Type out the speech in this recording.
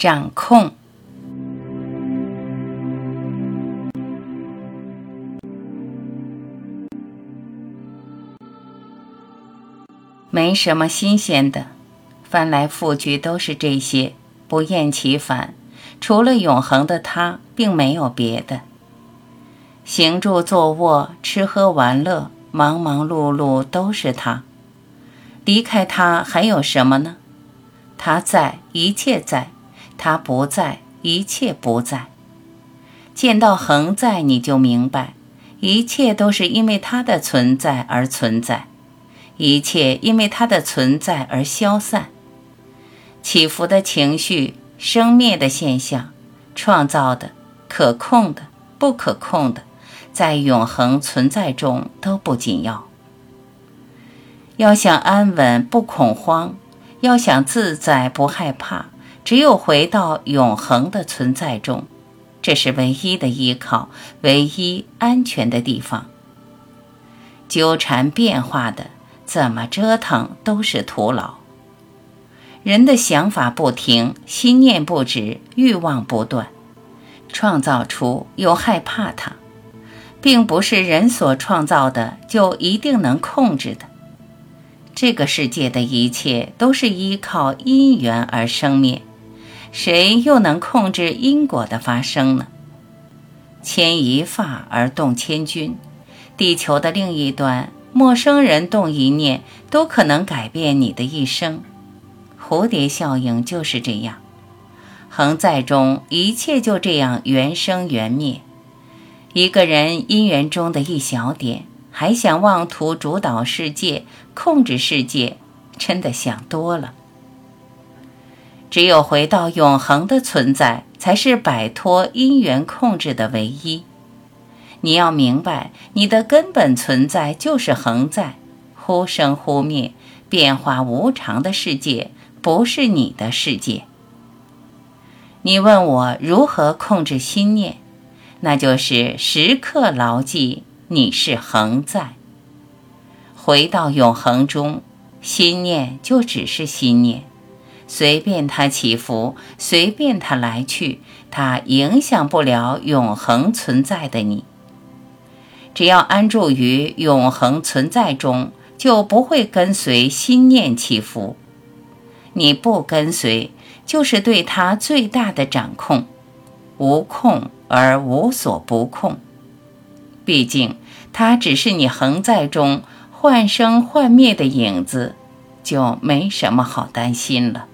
掌控。没什么新鲜的，翻来覆去都是这些，不厌其烦。除了永恒的他，并没有别的。行住坐卧、吃喝玩乐、忙忙碌碌，都是他。离开他还有什么呢？他在，一切在；他不在，一切不在。见到恒在，你就明白，一切都是因为他的存在而存在。一切因为它的存在而消散，起伏的情绪、生灭的现象、创造的、可控的、不可控的，在永恒存在中都不紧要。要想安稳不恐慌，要想自在不害怕，只有回到永恒的存在中，这是唯一的依靠，唯一安全的地方。纠缠变化的。怎么折腾都是徒劳。人的想法不停，心念不止，欲望不断，创造出又害怕它，并不是人所创造的就一定能控制的。这个世界的一切都是依靠因缘而生灭，谁又能控制因果的发生呢？牵一发而动千钧，地球的另一端。陌生人动一念，都可能改变你的一生。蝴蝶效应就是这样，恒在中，一切就这样缘生缘灭。一个人因缘中的一小点，还想妄图主导世界、控制世界，真的想多了。只有回到永恒的存在，才是摆脱因缘控制的唯一。你要明白，你的根本存在就是恒在，忽生忽灭、变化无常的世界不是你的世界。你问我如何控制心念，那就是时刻牢记你是恒在。回到永恒中，心念就只是心念，随便它起伏，随便它来去，它影响不了永恒存在的你。只要安住于永恒存在中，就不会跟随心念起伏。你不跟随，就是对它最大的掌控，无控而无所不控。毕竟，它只是你恒在中幻生幻灭的影子，就没什么好担心了。